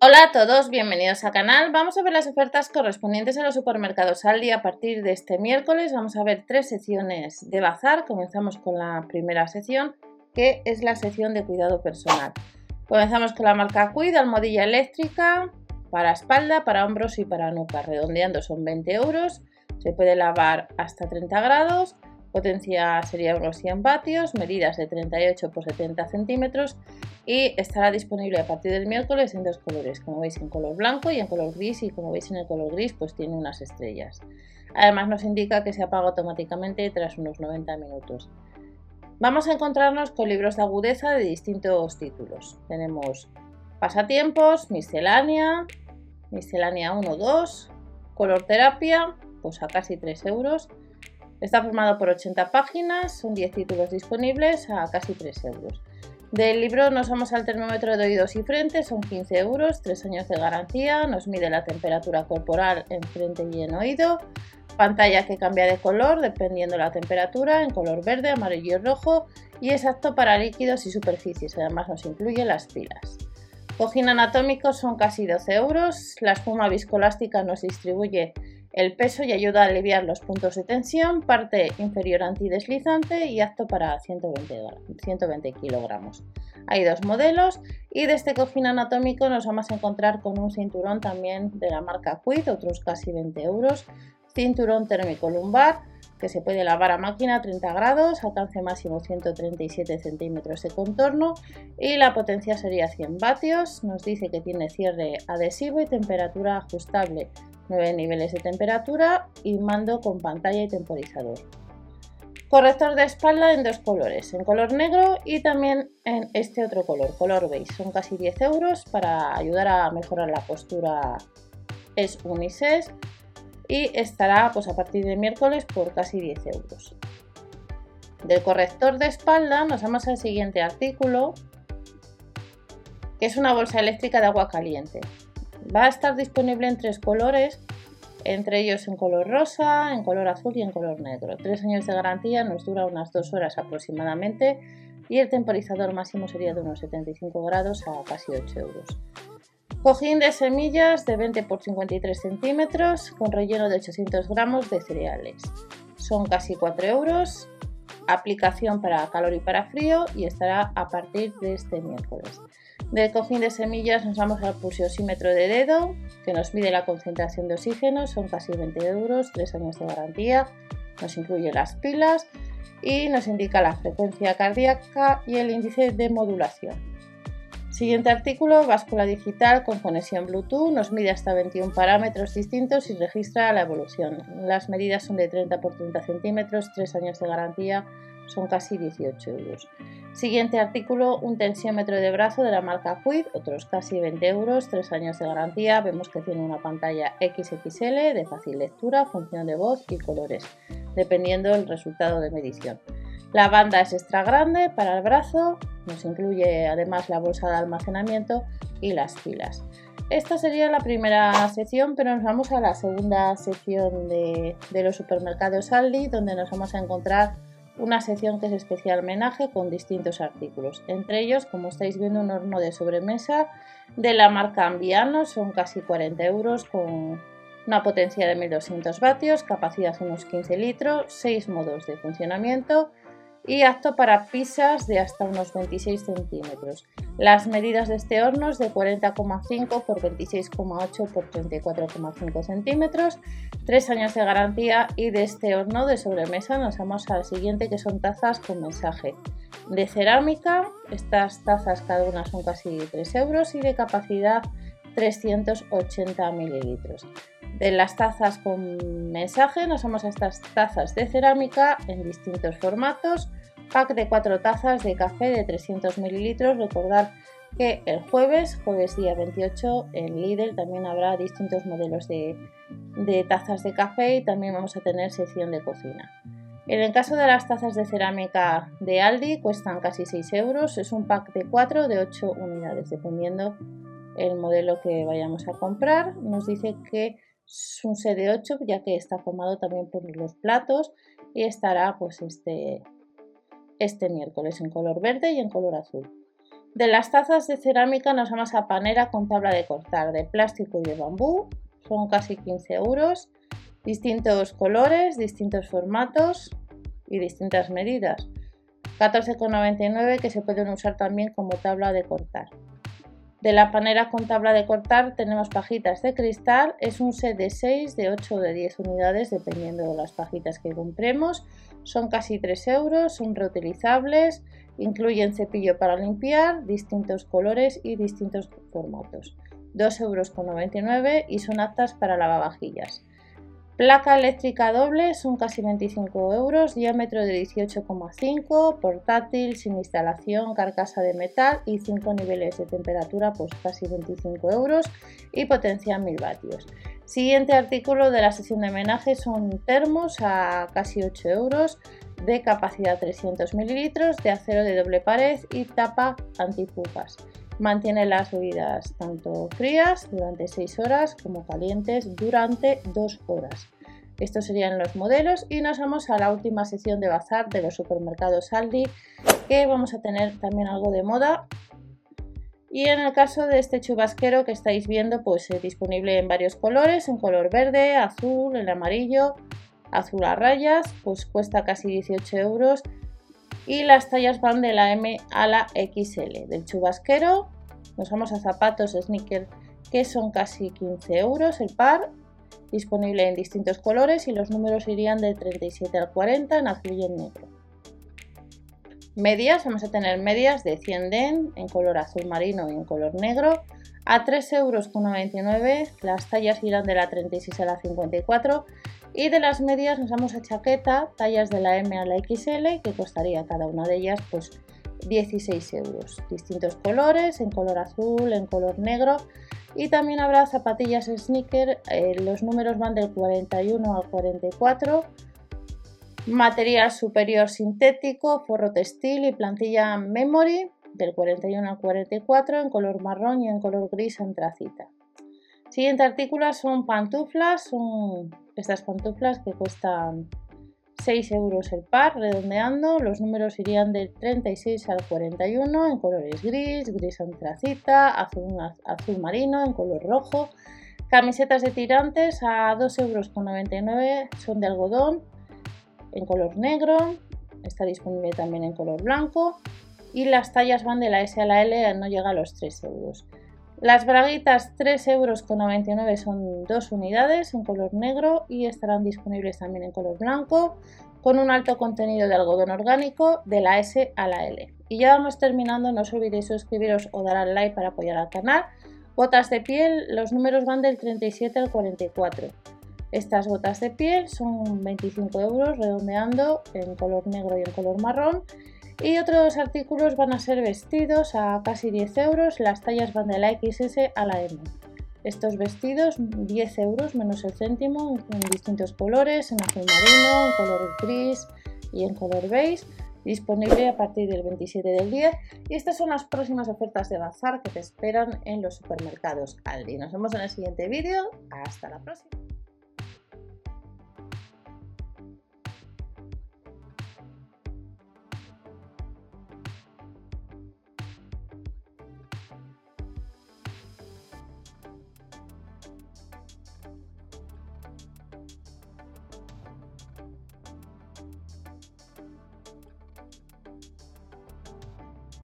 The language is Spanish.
Hola a todos, bienvenidos al canal. Vamos a ver las ofertas correspondientes a los supermercados Aldi a partir de este miércoles. Vamos a ver tres secciones de bazar. Comenzamos con la primera sección, que es la sección de cuidado personal. Comenzamos con la marca Cuid, almohadilla eléctrica para espalda, para hombros y para nuca. Redondeando son 20 euros. Se puede lavar hasta 30 grados potencia sería unos 100 vatios, medidas de 38 por 70 centímetros y estará disponible a partir del miércoles en dos colores, como veis en color blanco y en color gris y como veis en el color gris pues tiene unas estrellas. Además nos indica que se apaga automáticamente tras unos 90 minutos. Vamos a encontrarnos con libros de agudeza de distintos títulos. Tenemos pasatiempos, miscelánea, miscelánea 1-2, color terapia, pues a casi 3 euros, Está formado por 80 páginas, son 10 títulos disponibles a casi 3 euros. Del libro nos vamos al termómetro de oídos y frente, son 15 euros, 3 años de garantía, nos mide la temperatura corporal en frente y en oído, pantalla que cambia de color dependiendo la temperatura, en color verde, amarillo y rojo y es apto para líquidos y superficies, además nos incluye las pilas. Cojín anatómico son casi 12 euros, la espuma viscolástica nos distribuye el peso y ayuda a aliviar los puntos de tensión, parte inferior antideslizante y apto para 120, 120 kilogramos. Hay dos modelos y de este cojín anatómico nos vamos a encontrar con un cinturón también de la marca Quid, otros casi 20 euros, cinturón térmico lumbar que se puede lavar a máquina a 30 grados, alcance máximo 137 centímetros de contorno y la potencia sería 100 vatios. Nos dice que tiene cierre adhesivo y temperatura ajustable 9 niveles de temperatura y mando con pantalla y temporizador. Corrector de espalda en dos colores, en color negro y también en este otro color, color beige. Son casi 10 euros para ayudar a mejorar la postura. Es unisex y estará pues, a partir de miércoles por casi 10 euros. Del corrector de espalda nos vamos al siguiente artículo, que es una bolsa eléctrica de agua caliente. Va a estar disponible en tres colores, entre ellos en color rosa, en color azul y en color negro. Tres años de garantía, nos dura unas dos horas aproximadamente y el temporizador máximo sería de unos 75 grados a casi 8 euros. Cojín de semillas de 20 por 53 centímetros con relleno de 800 gramos de cereales. Son casi 4 euros. Aplicación para calor y para frío y estará a partir de este miércoles. Del cojín de semillas nos vamos al pulsiosímetro de dedo, que nos mide la concentración de oxígeno, son casi 20 euros, 3 años de garantía, nos incluye las pilas y nos indica la frecuencia cardíaca y el índice de modulación. Siguiente artículo, báscula digital con conexión Bluetooth, nos mide hasta 21 parámetros distintos y registra la evolución. Las medidas son de 30 por 30 centímetros, 3 años de garantía, son casi 18 euros. Siguiente artículo, un tensiómetro de brazo de la marca Quid, otros casi 20 euros, 3 años de garantía. Vemos que tiene una pantalla XXL de fácil lectura, función de voz y colores, dependiendo del resultado de medición. La banda es extra grande para el brazo, nos incluye además la bolsa de almacenamiento y las pilas. Esta sería la primera sección, pero nos vamos a la segunda sección de, de los supermercados Aldi, donde nos vamos a encontrar una sección que es especial homenaje con distintos artículos. Entre ellos, como estáis viendo, un horno de sobremesa de la marca Ambiano, son casi 40 euros con una potencia de 1200 vatios, capacidad unos 15 litros, 6 modos de funcionamiento y apto para pizzas de hasta unos 26 centímetros. Las medidas de este horno es de 40,5 por 26,8 por 34,5 centímetros, 3 años de garantía y de este horno de sobremesa nos vamos al siguiente que son tazas con mensaje de cerámica, estas tazas cada una son casi 3 euros y de capacidad 380 mililitros. De las tazas con mensaje nos vamos a estas tazas de cerámica en distintos formatos. Pack de 4 tazas de café de 300 mililitros. Recordar que el jueves, jueves día 28, en Lidl también habrá distintos modelos de, de tazas de café y también vamos a tener sección de cocina. En el caso de las tazas de cerámica de Aldi cuestan casi 6 euros. Es un pack de 4 de 8 unidades, dependiendo el modelo que vayamos a comprar. Nos dice que es un set de 8 ya que está formado también por los platos y estará pues este, este miércoles en color verde y en color azul. De las tazas de cerámica nos vamos a panera con tabla de cortar de plástico y de bambú, son casi 15 euros, distintos colores, distintos formatos y distintas medidas. 14,99 que se pueden usar también como tabla de cortar. De la panera con tabla de cortar tenemos pajitas de cristal, es un set de 6, de 8 o de 10 unidades dependiendo de las pajitas que compremos. Son casi 3 euros, son reutilizables, incluyen cepillo para limpiar, distintos colores y distintos formatos. 2,99 euros y son aptas para lavavajillas. Placa eléctrica doble son casi 25 euros, diámetro de 18,5, portátil, sin instalación, carcasa de metal y 5 niveles de temperatura, pues casi 25 euros y potencia 1000 vatios. Siguiente artículo de la sesión de homenaje son termos a casi 8 euros, de capacidad 300 mililitros, de acero de doble pared y tapa antifugas. Mantiene las bebidas tanto frías durante 6 horas como calientes durante 2 horas. Estos serían los modelos y nos vamos a la última sección de bazar de los supermercados Aldi que vamos a tener también algo de moda y en el caso de este chubasquero que estáis viendo pues es disponible en varios colores, en color verde, azul, el amarillo, azul a rayas, pues cuesta casi 18 euros y las tallas van de la M a la XL. Del chubasquero nos vamos a zapatos sneaker que son casi 15 euros el par, disponible en distintos colores y los números irían del 37 al 40 en azul y en negro. Medias, vamos a tener medias de 100 den en color azul marino y en color negro a 3,99 euros, las tallas irán de la 36 a la 54 y de las medias nos vamos a chaqueta, tallas de la M a la XL, que costaría cada una de ellas pues 16 euros. Distintos colores, en color azul, en color negro. Y también habrá zapatillas sneaker, eh, los números van del 41 al 44. Material superior sintético, forro textil y plantilla memory del 41 al 44 en color marrón y en color gris antracita. Siguiente artículo son pantuflas, estas pantuflas que cuestan 6 euros el par, redondeando, los números irían del 36 al 41 en colores gris, gris antracita, azul, azul marino, en color rojo. Camisetas de tirantes a 2,99 euros son de algodón en color negro, está disponible también en color blanco y las tallas van de la S a la L, no llega a los 3 euros. Las braguitas 3,99 euros son dos unidades en color negro y estarán disponibles también en color blanco con un alto contenido de algodón orgánico de la S a la L. Y ya vamos terminando, no os olvidéis suscribiros o dar al like para apoyar al canal. Botas de piel, los números van del 37 al 44. Estas botas de piel son 25 euros redondeando en color negro y en color marrón y otros artículos van a ser vestidos a casi 10 euros, las tallas van de la XS a la M. Estos vestidos 10 euros menos el céntimo en distintos colores, en azul marino, en color gris y en color beige, disponible a partir del 27 del 10 y estas son las próximas ofertas de bazar que te esperan en los supermercados Aldi. Nos vemos en el siguiente vídeo, hasta la próxima.